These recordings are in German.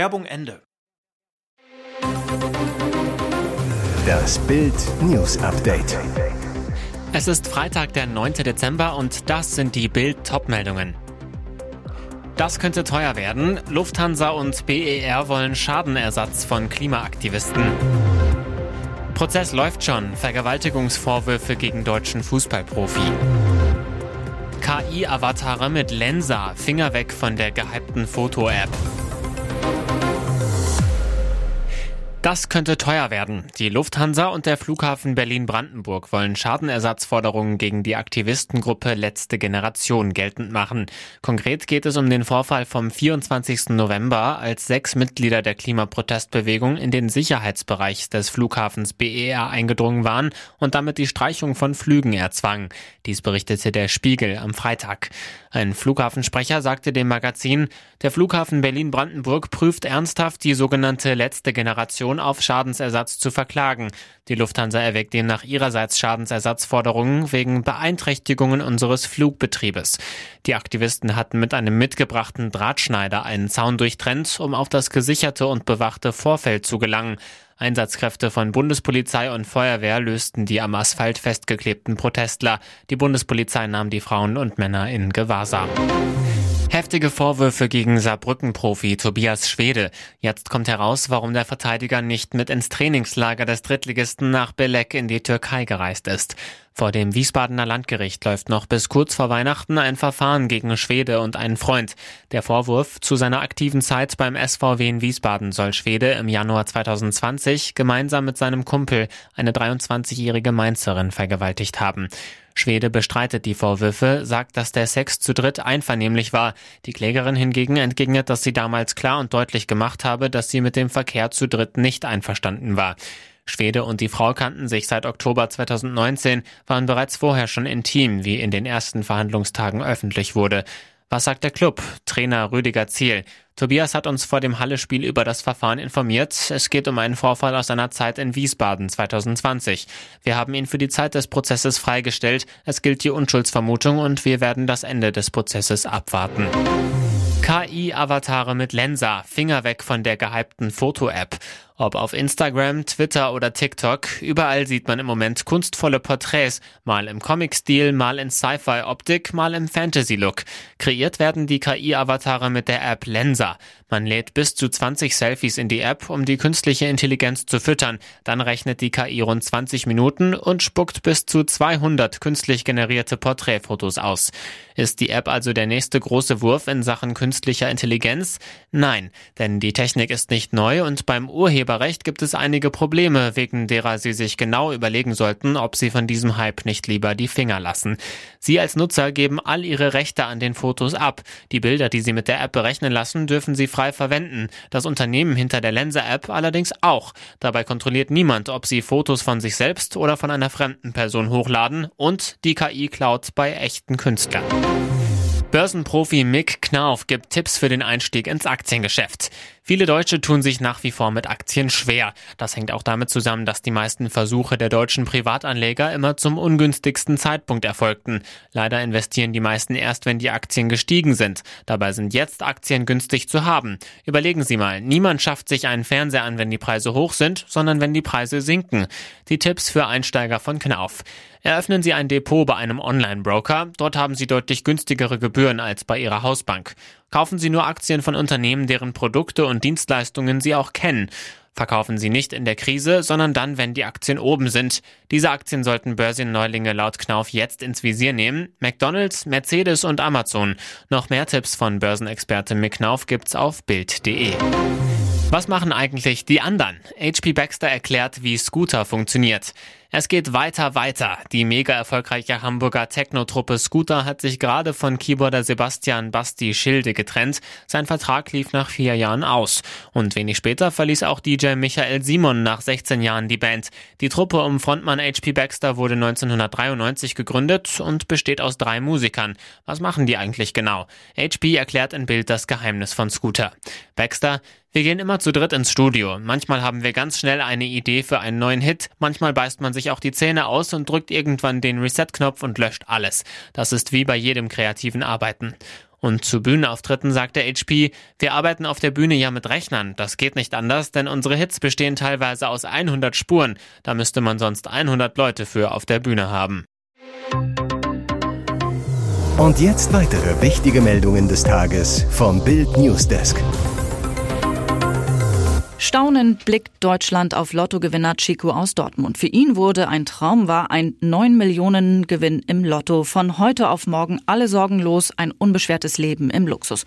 Werbung Ende. Das Bild News Update. Es ist Freitag, der 9. Dezember und das sind die Bild Topmeldungen. Das könnte teuer werden. Lufthansa und BER wollen Schadenersatz von Klimaaktivisten. Prozess läuft schon. Vergewaltigungsvorwürfe gegen deutschen Fußballprofi. KI-Avatare mit Lensa. Finger weg von der gehypten Foto-App. Das könnte teuer werden. Die Lufthansa und der Flughafen Berlin-Brandenburg wollen Schadenersatzforderungen gegen die Aktivistengruppe Letzte Generation geltend machen. Konkret geht es um den Vorfall vom 24. November, als sechs Mitglieder der Klimaprotestbewegung in den Sicherheitsbereich des Flughafens BER eingedrungen waren und damit die Streichung von Flügen erzwangen. Dies berichtete der Spiegel am Freitag. Ein Flughafensprecher sagte dem Magazin, der Flughafen Berlin-Brandenburg prüft ernsthaft die sogenannte Letzte Generation Kommission auf Schadensersatz zu verklagen. Die Lufthansa erwägt demnach ihrerseits Schadensersatzforderungen wegen Beeinträchtigungen unseres Flugbetriebes. Die Aktivisten hatten mit einem mitgebrachten Drahtschneider einen Zaun durchtrennt, um auf das gesicherte und bewachte Vorfeld zu gelangen. Einsatzkräfte von Bundespolizei und Feuerwehr lösten die am Asphalt festgeklebten Protestler. Die Bundespolizei nahm die Frauen und Männer in Gewahrsam. Heftige Vorwürfe gegen Saarbrücken-Profi Tobias Schwede. Jetzt kommt heraus, warum der Verteidiger nicht mit ins Trainingslager des Drittligisten nach Belek in die Türkei gereist ist. Vor dem Wiesbadener Landgericht läuft noch bis kurz vor Weihnachten ein Verfahren gegen Schwede und einen Freund. Der Vorwurf, zu seiner aktiven Zeit beim SVW in Wiesbaden soll Schwede im Januar 2020 gemeinsam mit seinem Kumpel eine 23-jährige Mainzerin vergewaltigt haben. Schwede bestreitet die Vorwürfe, sagt, dass der Sex zu dritt einvernehmlich war. Die Klägerin hingegen entgegnet, dass sie damals klar und deutlich gemacht habe, dass sie mit dem Verkehr zu dritt nicht einverstanden war. Schwede und die Frau kannten sich seit Oktober 2019, waren bereits vorher schon intim, wie in den ersten Verhandlungstagen öffentlich wurde. Was sagt der Club? Trainer Rüdiger Ziel. Tobias hat uns vor dem Halle-Spiel über das Verfahren informiert. Es geht um einen Vorfall aus seiner Zeit in Wiesbaden 2020. Wir haben ihn für die Zeit des Prozesses freigestellt. Es gilt die Unschuldsvermutung und wir werden das Ende des Prozesses abwarten. KI-Avatare mit Lensa, Finger weg von der gehypten Foto-App. Ob auf Instagram, Twitter oder TikTok, überall sieht man im Moment kunstvolle Porträts, mal im Comic-Stil, mal in Sci-Fi-Optik, mal im Fantasy-Look. Kreiert werden die KI-Avatare mit der App Lensa. Man lädt bis zu 20 Selfies in die App, um die künstliche Intelligenz zu füttern. Dann rechnet die KI rund 20 Minuten und spuckt bis zu 200 künstlich generierte Porträtfotos aus. Ist die App also der nächste große Wurf in Sachen künstlicher Intelligenz? Nein, denn die Technik ist nicht neu und beim Urheber Urheberrecht gibt es einige Probleme, wegen derer Sie sich genau überlegen sollten, ob Sie von diesem Hype nicht lieber die Finger lassen. Sie als Nutzer geben all Ihre Rechte an den Fotos ab. Die Bilder, die Sie mit der App berechnen lassen, dürfen Sie frei verwenden. Das Unternehmen hinter der Lenser-App allerdings auch. Dabei kontrolliert niemand, ob Sie Fotos von sich selbst oder von einer fremden Person hochladen und die KI klaut bei echten Künstlern. Börsenprofi Mick Knauf gibt Tipps für den Einstieg ins Aktiengeschäft. Viele Deutsche tun sich nach wie vor mit Aktien schwer. Das hängt auch damit zusammen, dass die meisten Versuche der deutschen Privatanleger immer zum ungünstigsten Zeitpunkt erfolgten. Leider investieren die meisten erst, wenn die Aktien gestiegen sind. Dabei sind jetzt Aktien günstig zu haben. Überlegen Sie mal, niemand schafft sich einen Fernseher an, wenn die Preise hoch sind, sondern wenn die Preise sinken. Die Tipps für Einsteiger von Knauf. Eröffnen Sie ein Depot bei einem Online-Broker. Dort haben Sie deutlich günstigere Gebühren als bei Ihrer Hausbank. Kaufen Sie nur Aktien von Unternehmen, deren Produkte und Dienstleistungen Sie auch kennen. Verkaufen Sie nicht in der Krise, sondern dann, wenn die Aktien oben sind. Diese Aktien sollten Börsenneulinge laut Knauf jetzt ins Visier nehmen. McDonald's, Mercedes und Amazon. Noch mehr Tipps von Börsenexperte Mick Knauf gibt's auf Bild.de. Was machen eigentlich die anderen? HP Baxter erklärt, wie Scooter funktioniert. Es geht weiter, weiter. Die mega erfolgreiche Hamburger Techno-Truppe Scooter hat sich gerade von Keyboarder Sebastian Basti Schilde getrennt. Sein Vertrag lief nach vier Jahren aus. Und wenig später verließ auch DJ Michael Simon nach 16 Jahren die Band. Die Truppe um Frontmann HP Baxter wurde 1993 gegründet und besteht aus drei Musikern. Was machen die eigentlich genau? HP erklärt in Bild das Geheimnis von Scooter. Baxter, wir gehen immer zu dritt ins Studio. Manchmal haben wir ganz schnell eine Idee für einen neuen Hit, manchmal beißt man sich sich auch die Zähne aus und drückt irgendwann den Reset-Knopf und löscht alles. Das ist wie bei jedem kreativen Arbeiten. Und zu Bühnenauftritten sagt der HP, wir arbeiten auf der Bühne ja mit Rechnern. Das geht nicht anders, denn unsere Hits bestehen teilweise aus 100 Spuren. Da müsste man sonst 100 Leute für auf der Bühne haben. Und jetzt weitere wichtige Meldungen des Tages vom Bild Newsdesk. Staunend blickt Deutschland auf Lottogewinner Chico aus Dortmund. Für ihn wurde ein Traum war ein 9 Millionen Gewinn im Lotto. Von heute auf morgen alle sorgenlos, ein unbeschwertes Leben im Luxus.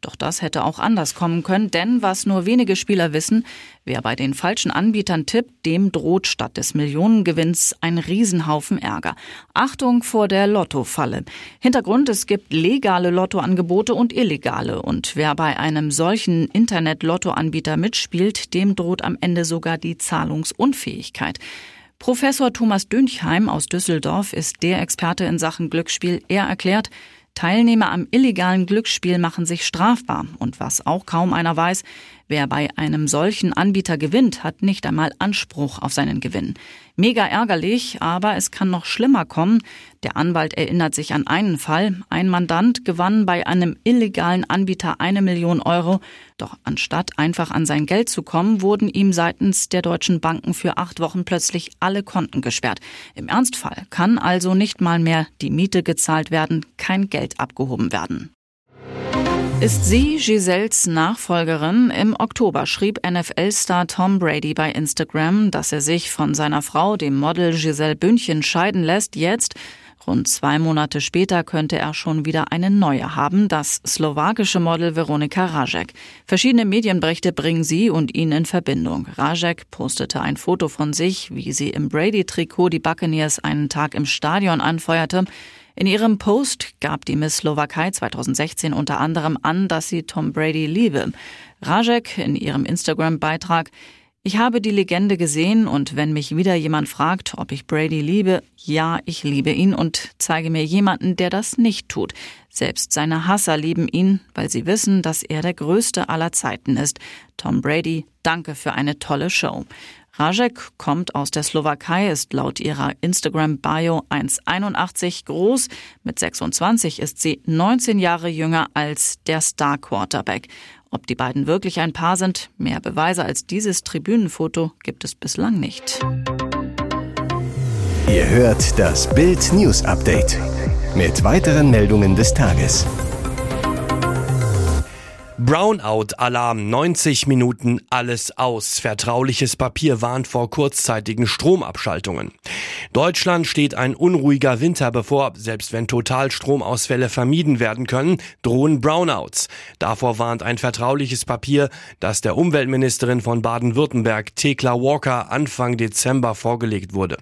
Doch das hätte auch anders kommen können, denn was nur wenige Spieler wissen, wer bei den falschen Anbietern tippt, dem droht statt des Millionengewinns ein Riesenhaufen Ärger. Achtung vor der Lottofalle. Hintergrund, es gibt legale Lottoangebote und illegale. Und wer bei einem solchen Internet-Lottoanbieter mitspielt, dem droht am Ende sogar die Zahlungsunfähigkeit. Professor Thomas Dünchheim aus Düsseldorf ist der Experte in Sachen Glücksspiel. Er erklärt, Teilnehmer am illegalen Glücksspiel machen sich strafbar. Und was auch kaum einer weiß, wer bei einem solchen Anbieter gewinnt, hat nicht einmal Anspruch auf seinen Gewinn. Mega ärgerlich, aber es kann noch schlimmer kommen. Der Anwalt erinnert sich an einen Fall. Ein Mandant gewann bei einem illegalen Anbieter eine Million Euro. Doch anstatt einfach an sein Geld zu kommen, wurden ihm seitens der deutschen Banken für acht Wochen plötzlich alle Konten gesperrt. Im Ernstfall kann also nicht mal mehr die Miete gezahlt werden, kein Geld abgehoben werden. Ist sie Giselles Nachfolgerin? Im Oktober schrieb NFL-Star Tom Brady bei Instagram, dass er sich von seiner Frau, dem Model Giselle Bündchen, scheiden lässt. Jetzt, rund zwei Monate später, könnte er schon wieder eine neue haben, das slowakische Model Veronika Rajek. Verschiedene Medienberichte bringen sie und ihn in Verbindung. Rajek postete ein Foto von sich, wie sie im Brady-Trikot die Buccaneers einen Tag im Stadion anfeuerte. In ihrem Post gab die Miss Slowakei 2016 unter anderem an, dass sie Tom Brady liebe. Rajek in ihrem Instagram-Beitrag ich habe die Legende gesehen und wenn mich wieder jemand fragt, ob ich Brady liebe, ja, ich liebe ihn und zeige mir jemanden, der das nicht tut. Selbst seine Hasser lieben ihn, weil sie wissen, dass er der größte aller Zeiten ist. Tom Brady, danke für eine tolle Show. Rajek kommt aus der Slowakei, ist laut ihrer Instagram-Bio 1,81 groß. Mit 26 ist sie 19 Jahre jünger als der Star-Quarterback. Ob die beiden wirklich ein Paar sind, mehr Beweise als dieses Tribünenfoto gibt es bislang nicht. Ihr hört das Bild News Update mit weiteren Meldungen des Tages. Brownout-Alarm, 90 Minuten alles aus. Vertrauliches Papier warnt vor kurzzeitigen Stromabschaltungen. Deutschland steht ein unruhiger Winter bevor. Selbst wenn Totalstromausfälle vermieden werden können, drohen Brownouts. Davor warnt ein vertrauliches Papier, das der Umweltministerin von Baden-Württemberg, Thekla Walker, Anfang Dezember vorgelegt wurde.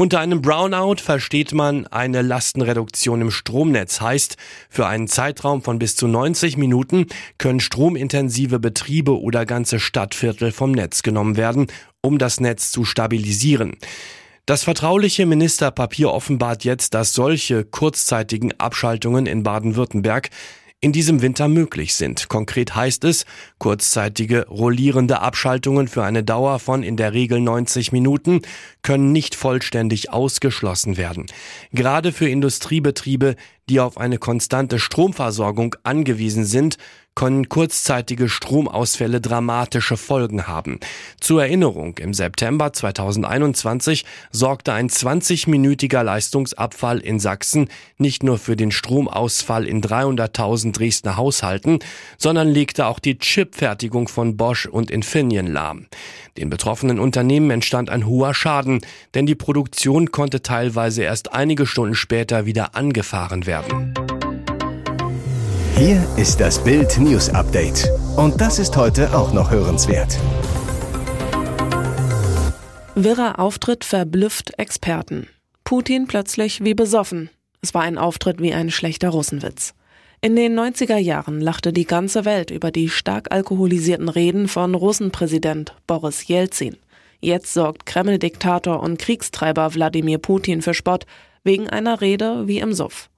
Unter einem Brownout versteht man eine Lastenreduktion im Stromnetz. Heißt, für einen Zeitraum von bis zu 90 Minuten können stromintensive Betriebe oder ganze Stadtviertel vom Netz genommen werden, um das Netz zu stabilisieren. Das vertrauliche Ministerpapier offenbart jetzt, dass solche kurzzeitigen Abschaltungen in Baden-Württemberg in diesem Winter möglich sind. Konkret heißt es, kurzzeitige rollierende Abschaltungen für eine Dauer von in der Regel 90 Minuten können nicht vollständig ausgeschlossen werden. Gerade für Industriebetriebe, die auf eine konstante Stromversorgung angewiesen sind, können kurzzeitige Stromausfälle dramatische Folgen haben. Zur Erinnerung, im September 2021 sorgte ein 20-minütiger Leistungsabfall in Sachsen nicht nur für den Stromausfall in 300.000 Dresdner Haushalten, sondern legte auch die Chipfertigung von Bosch und Infineon lahm. Den betroffenen Unternehmen entstand ein hoher Schaden, denn die Produktion konnte teilweise erst einige Stunden später wieder angefahren werden. Hier ist das Bild News Update. Und das ist heute auch noch hörenswert. Wirrer Auftritt verblüfft Experten. Putin plötzlich wie besoffen. Es war ein Auftritt wie ein schlechter Russenwitz. In den 90er Jahren lachte die ganze Welt über die stark alkoholisierten Reden von Russenpräsident Boris Jelzin. Jetzt sorgt Kreml-Diktator und Kriegstreiber Wladimir Putin für Spott wegen einer Rede wie im Suff.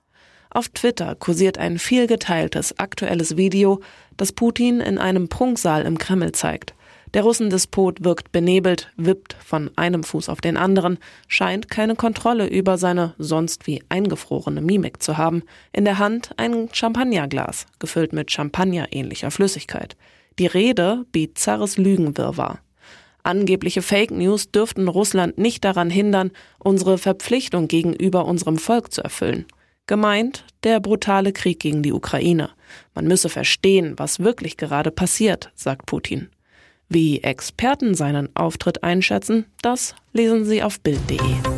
Auf Twitter kursiert ein vielgeteiltes aktuelles Video, das Putin in einem Prunksaal im Kreml zeigt. Der Russendespot wirkt benebelt, wippt von einem Fuß auf den anderen, scheint keine Kontrolle über seine sonst wie eingefrorene Mimik zu haben. In der Hand ein Champagnerglas, gefüllt mit Champagner-ähnlicher Flüssigkeit. Die Rede bizarres Lügenwirrwarr. Angebliche Fake News dürften Russland nicht daran hindern, unsere Verpflichtung gegenüber unserem Volk zu erfüllen. Gemeint der brutale Krieg gegen die Ukraine. Man müsse verstehen, was wirklich gerade passiert, sagt Putin. Wie Experten seinen Auftritt einschätzen, das lesen Sie auf Bild.de.